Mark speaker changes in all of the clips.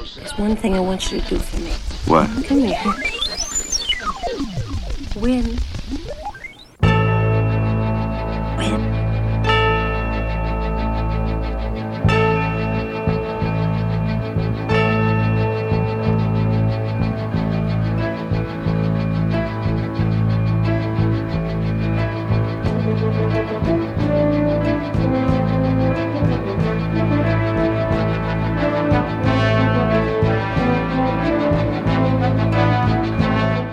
Speaker 1: There's one thing I want you to do for me.
Speaker 2: What?
Speaker 1: Come here. Win.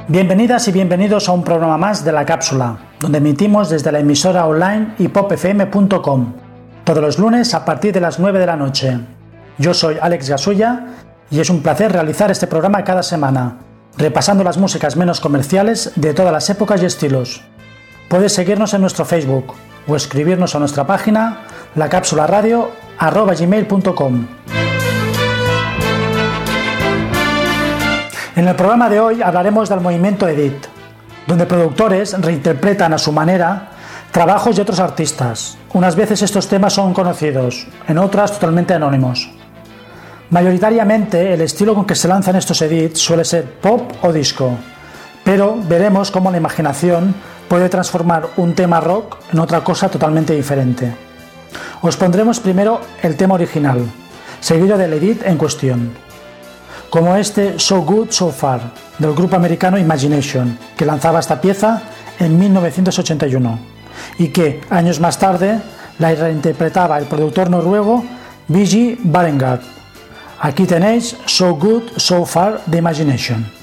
Speaker 3: Bienvenidas y bienvenidos a un programa más de la cápsula, donde emitimos desde la emisora online hipopfm.com, todos los lunes a partir de las 9 de la noche. Yo soy Alex Gasulla y es un placer realizar este programa cada semana, repasando las músicas menos comerciales de todas las épocas y estilos. Puedes seguirnos en nuestro Facebook o escribirnos a nuestra página lacapsularadio.gmail.com. En el programa de hoy hablaremos del movimiento Edit, donde productores reinterpretan a su manera trabajos de otros artistas. Unas veces estos temas son conocidos, en otras totalmente anónimos. Mayoritariamente el estilo con que se lanzan estos edits suele ser pop o disco, pero veremos cómo la imaginación puede transformar un tema rock en otra cosa totalmente diferente. Os pondremos primero el tema original, seguido del edit en cuestión como este So Good So Far del grupo americano Imagination, que lanzaba esta pieza en 1981 y que años más tarde la reinterpretaba el productor noruego Vigi Barengard. Aquí tenéis So Good So Far de Imagination.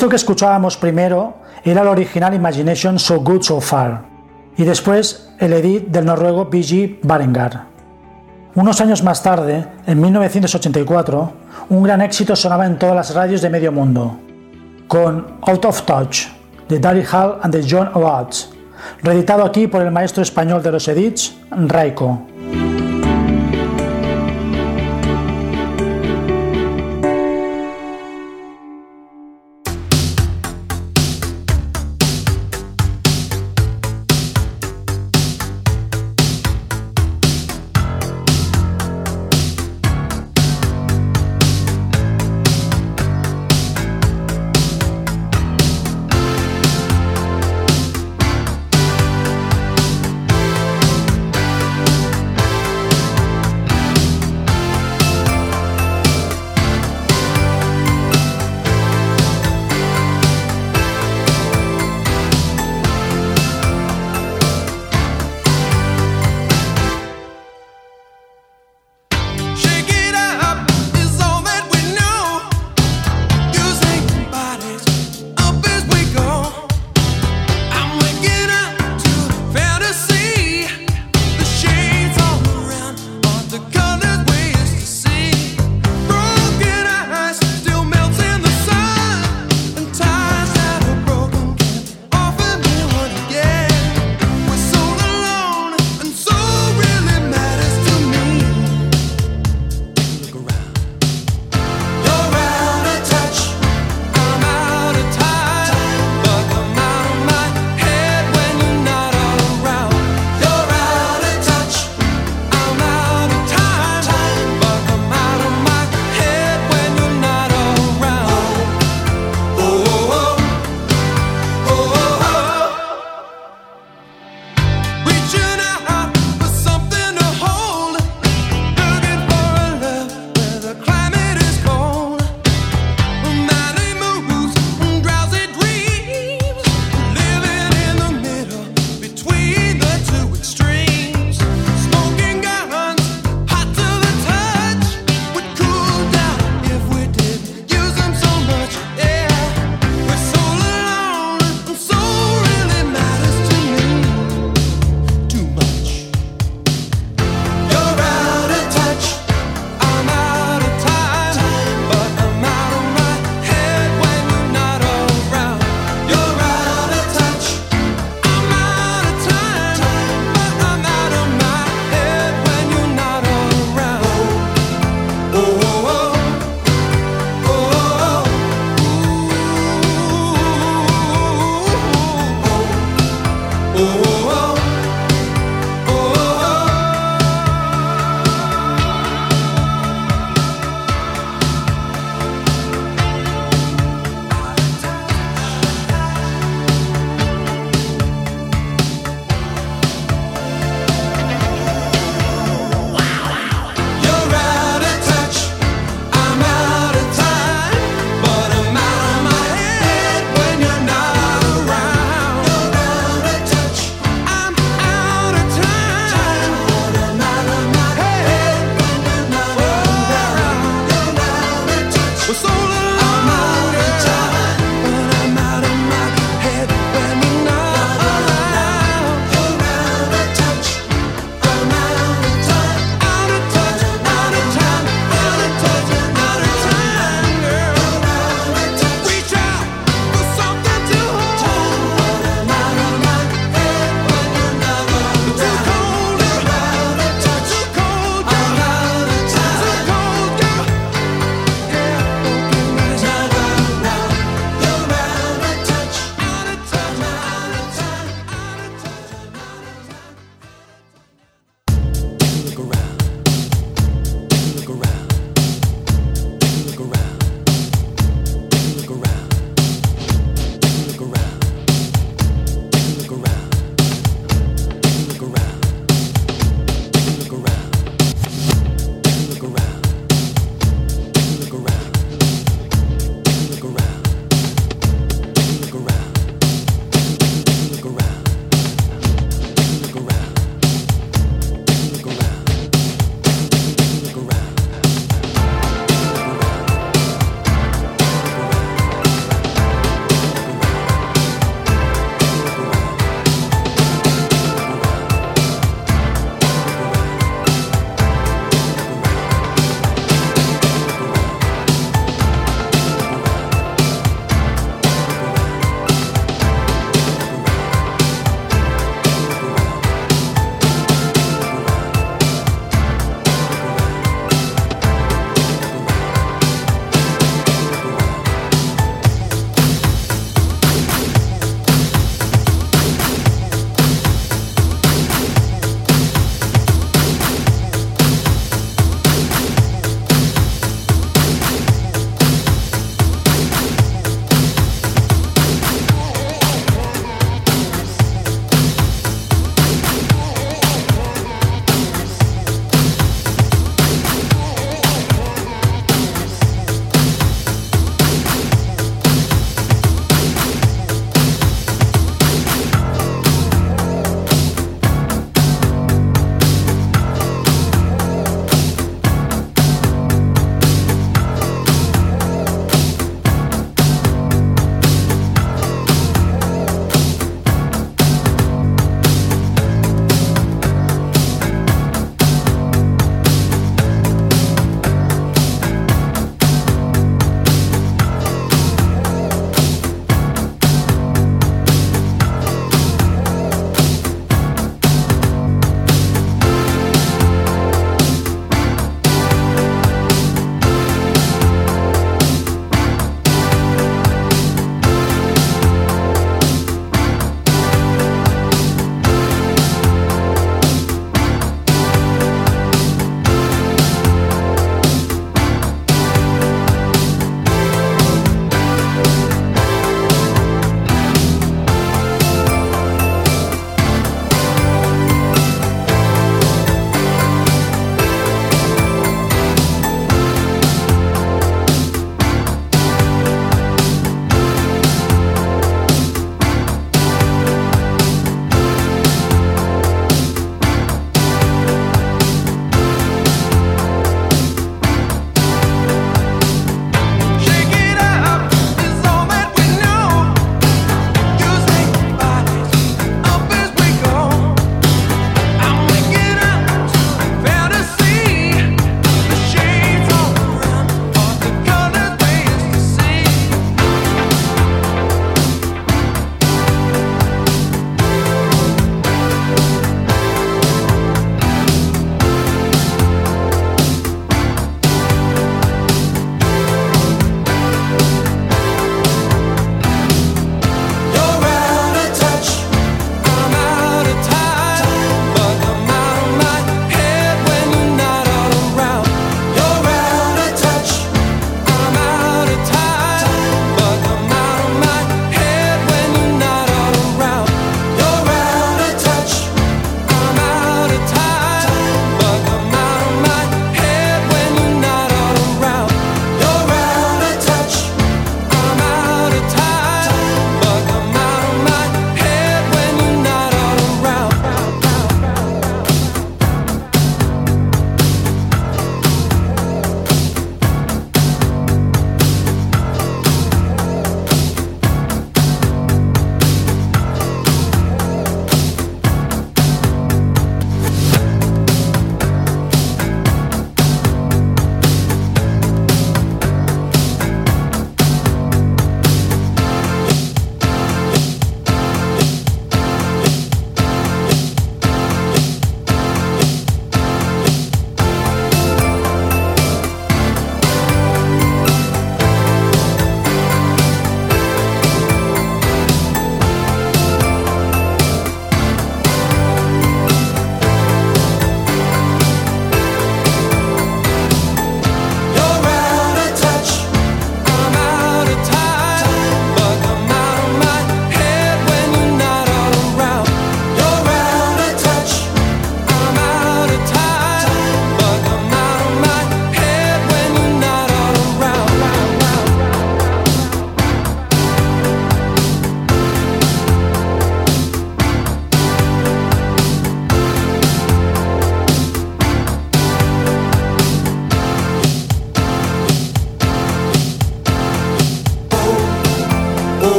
Speaker 3: Esto que escuchábamos primero era el original Imagination So Good So Far y después el edit del noruego B.G. Barengar. Unos años más tarde, en 1984, un gran éxito sonaba en todas las radios de medio mundo, con Out of Touch, de Daddy Hall and John Watts, reeditado aquí por el maestro español de los edits, Raiko.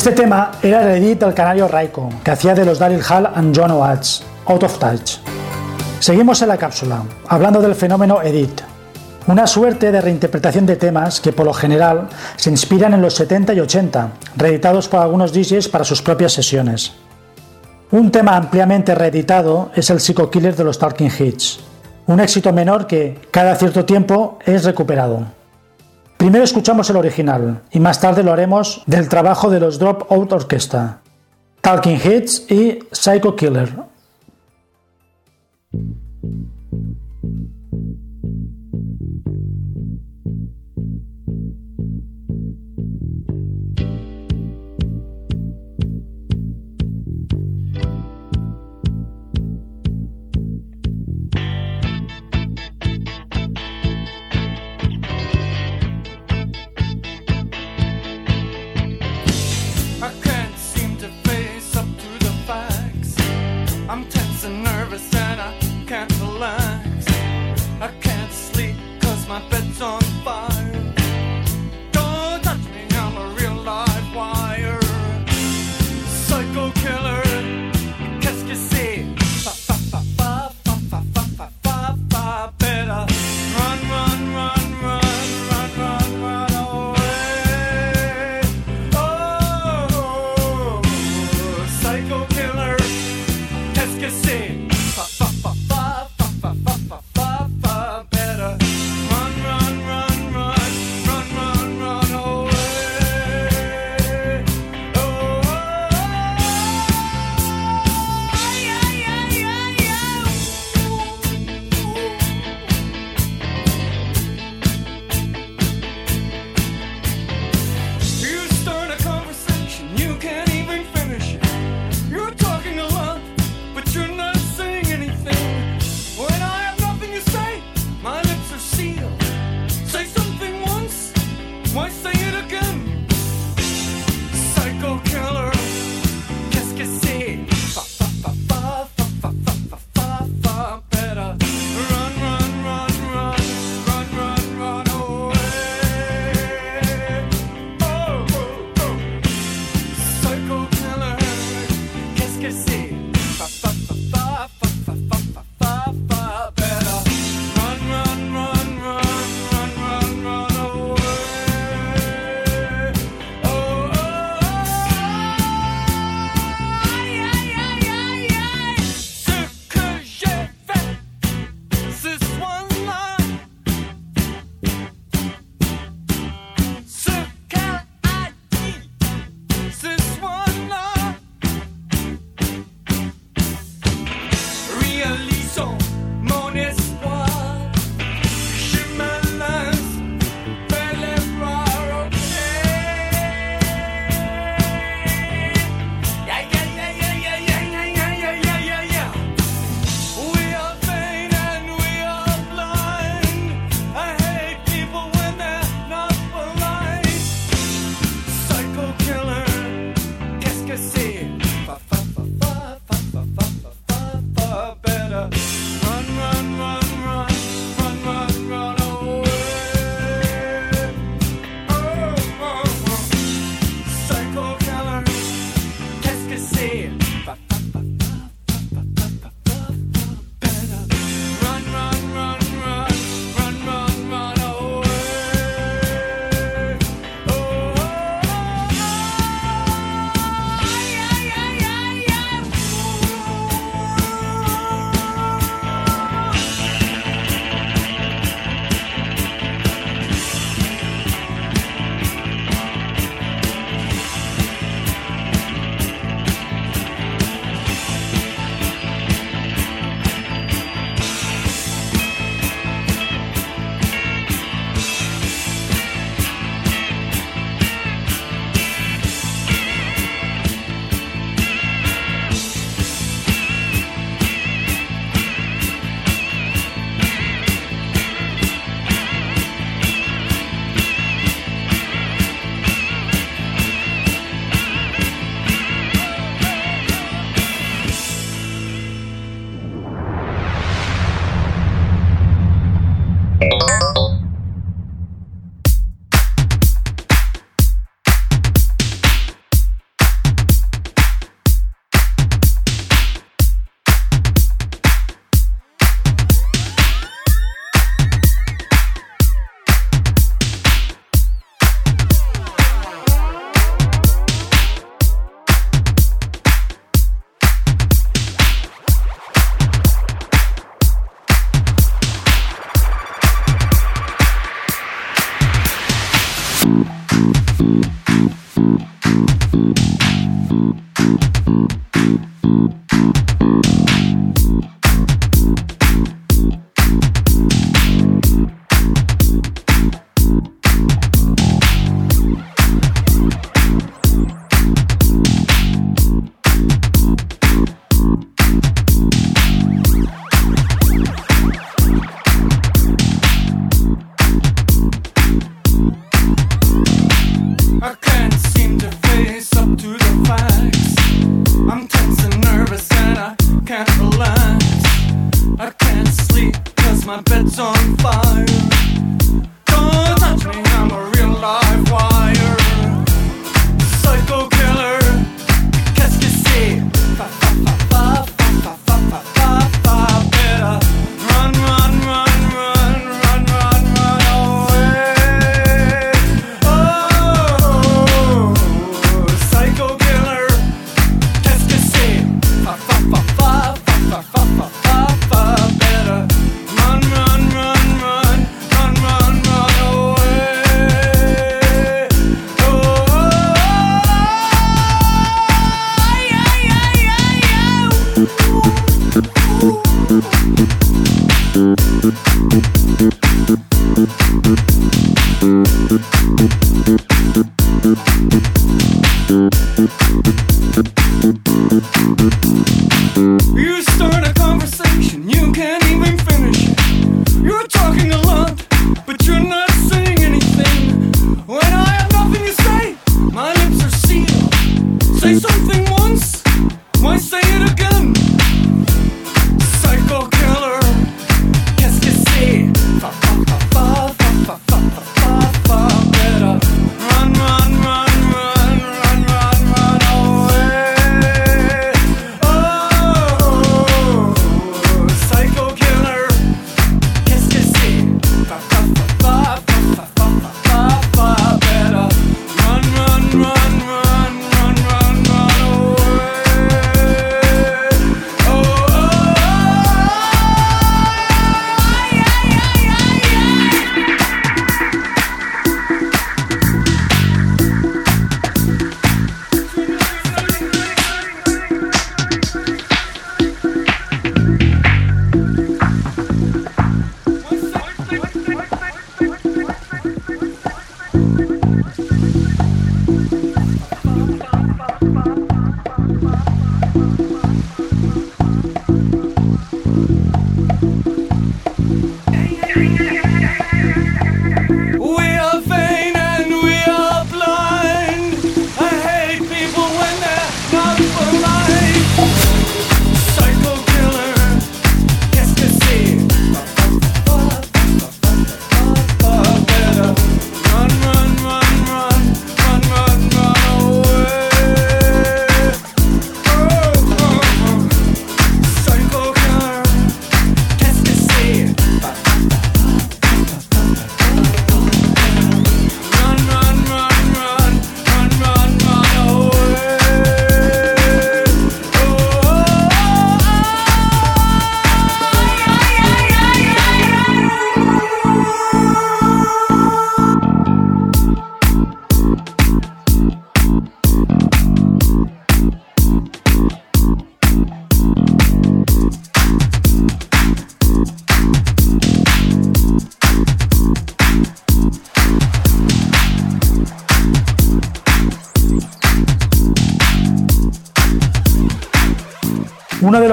Speaker 3: Este tema era el edit del canario Raiko, que hacía de los Daryl Hall and John Oates, Out of Touch. Seguimos en la cápsula, hablando del fenómeno edit, una suerte de reinterpretación de temas que por lo general se inspiran en los 70 y 80, reeditados por algunos DJs para sus propias sesiones. Un tema ampliamente reeditado es el Psycho Killer de los Talking Hits, un éxito menor que cada cierto tiempo es recuperado. Primero escuchamos el original y más tarde lo haremos del trabajo de los Dropout Orchestra, Talking Hits y Psycho Killer.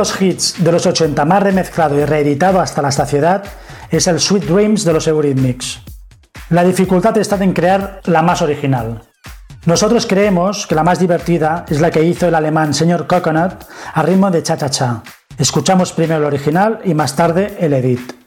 Speaker 3: Los hits de los 80 más remezclado y reeditado hasta la saciedad es el Sweet Dreams de los Eurythmics. La dificultad está en crear la más original. Nosotros creemos que la más divertida es la que hizo el alemán señor Coconut a ritmo de cha-cha-cha. Escuchamos primero el original y más tarde el edit.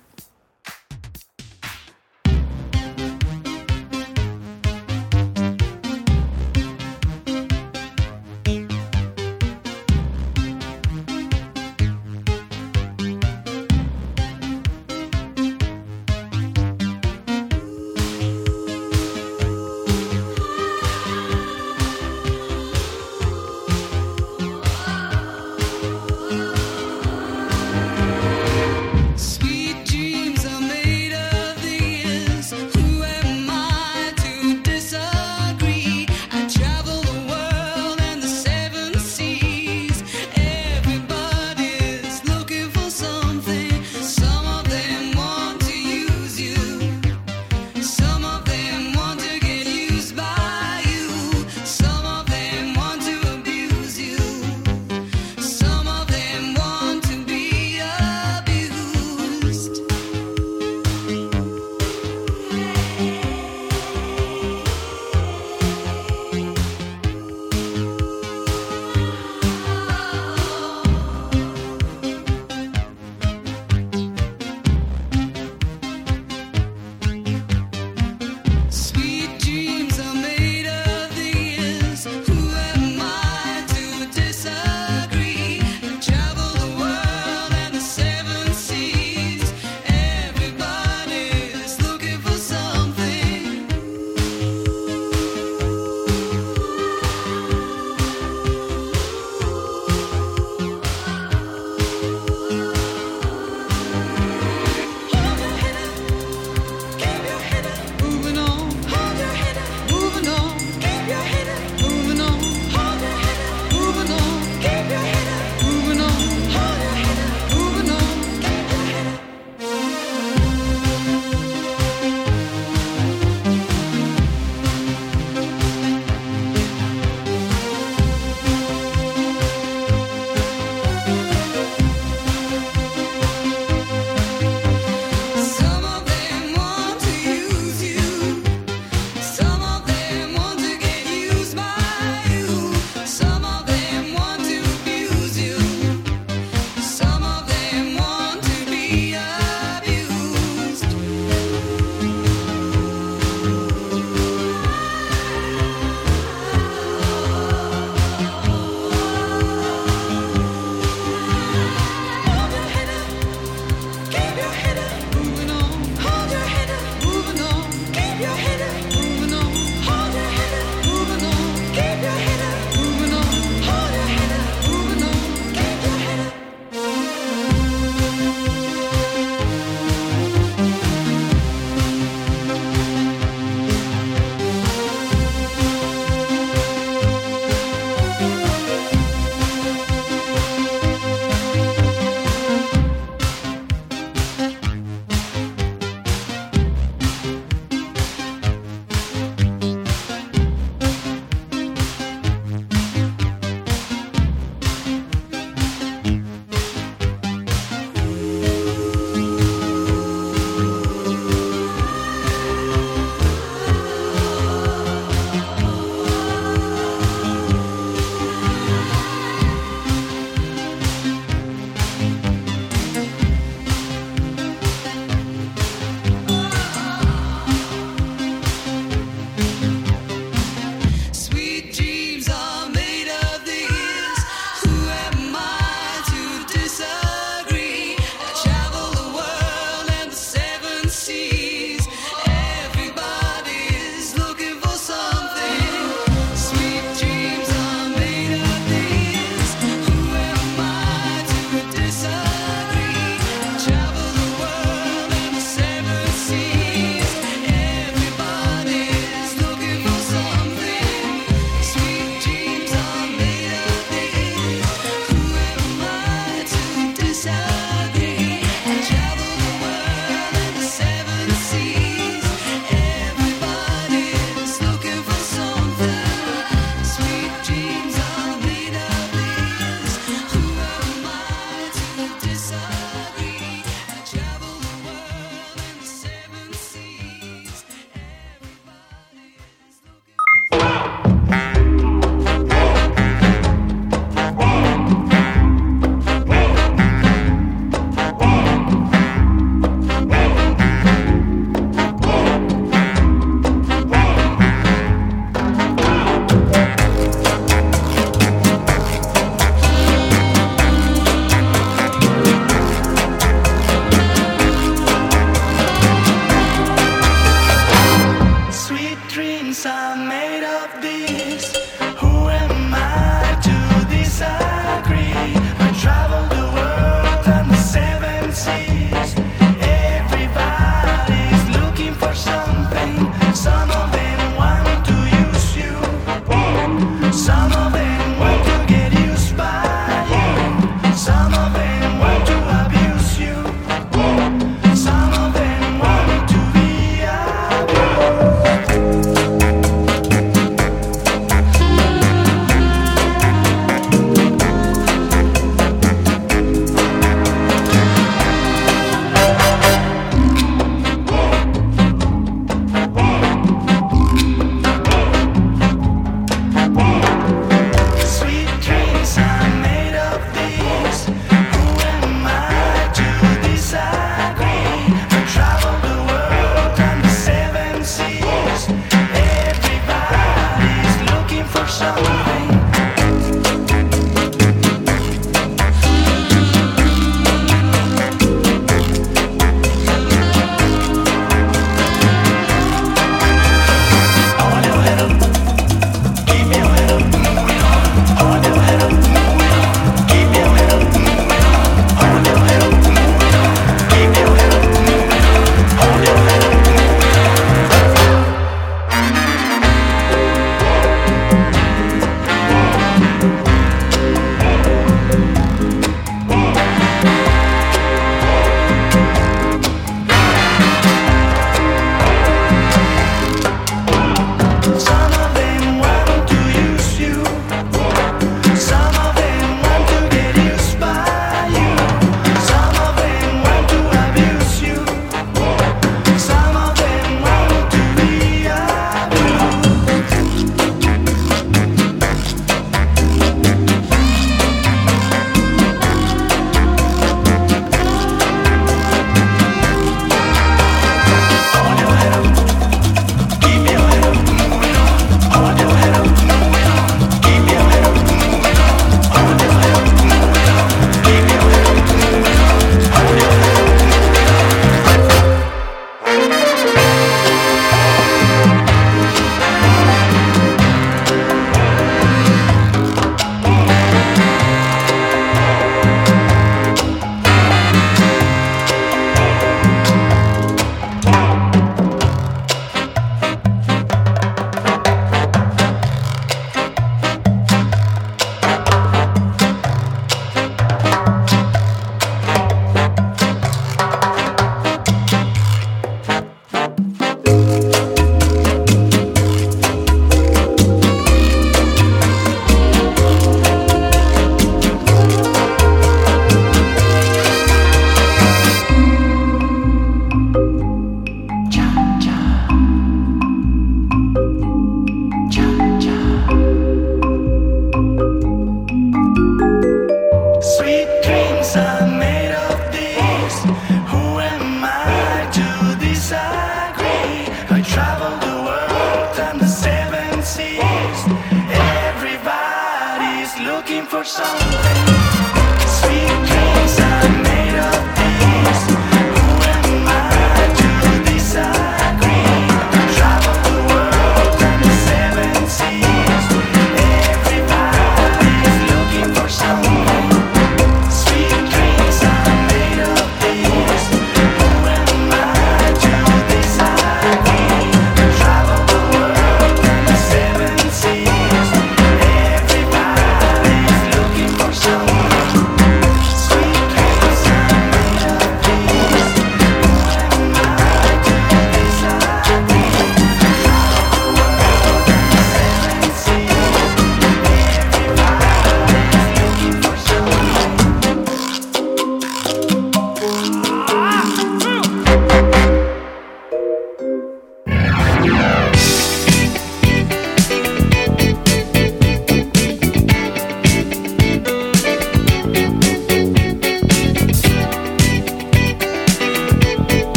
Speaker 4: show.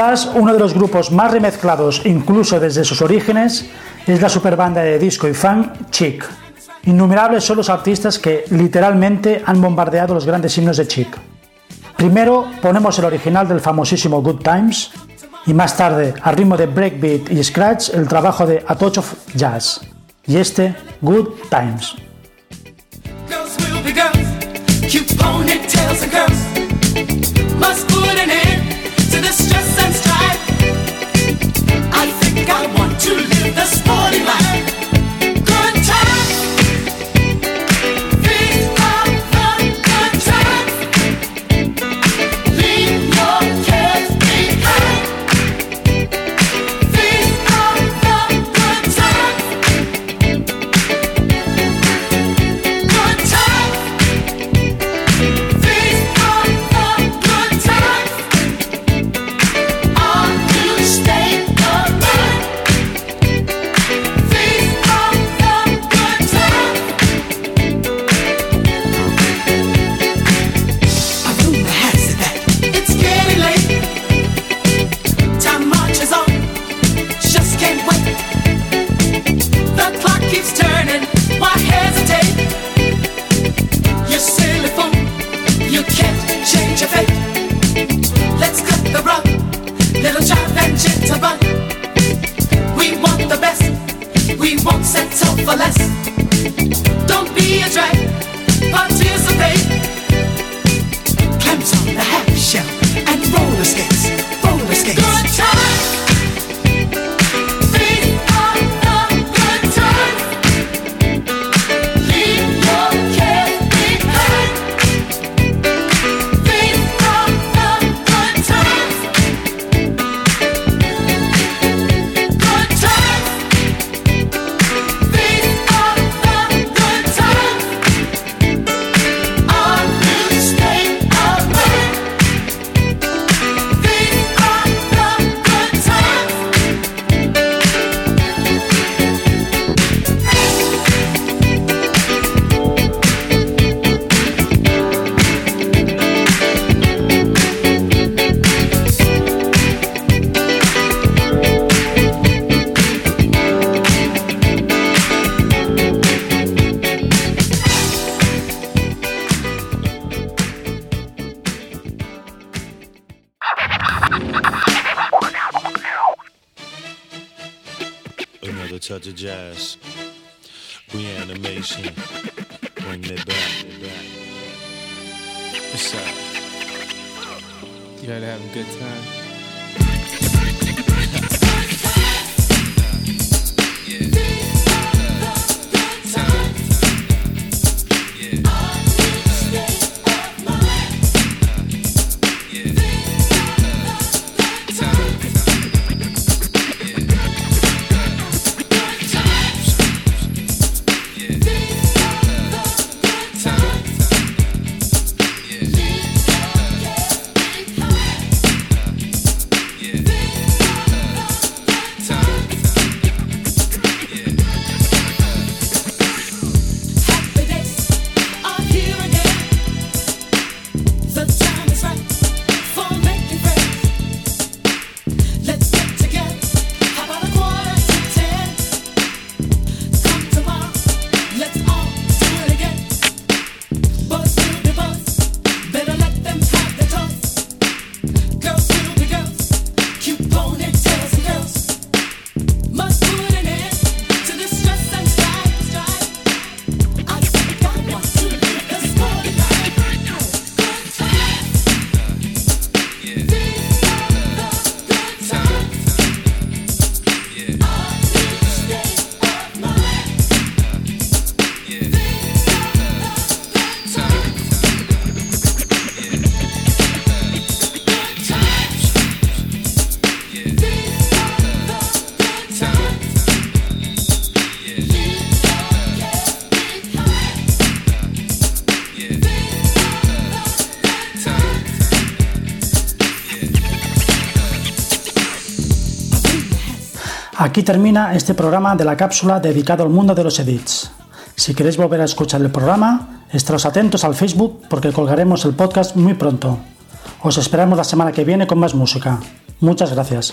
Speaker 4: Uno de los grupos más remezclados incluso desde sus orígenes es la superbanda de disco y fan Chic. Innumerables son los artistas que literalmente han bombardeado los grandes himnos de Chic. Primero ponemos el original del famosísimo Good Times y más tarde, a ritmo de breakbeat y scratch, el trabajo de A Touch of Jazz y este Good Times. Aquí termina este programa de la cápsula dedicado al mundo de los edits. Si queréis volver a escuchar el programa, estaros atentos al Facebook porque colgaremos el podcast muy pronto. Os esperamos la semana que viene con más música.
Speaker 5: Muchas gracias.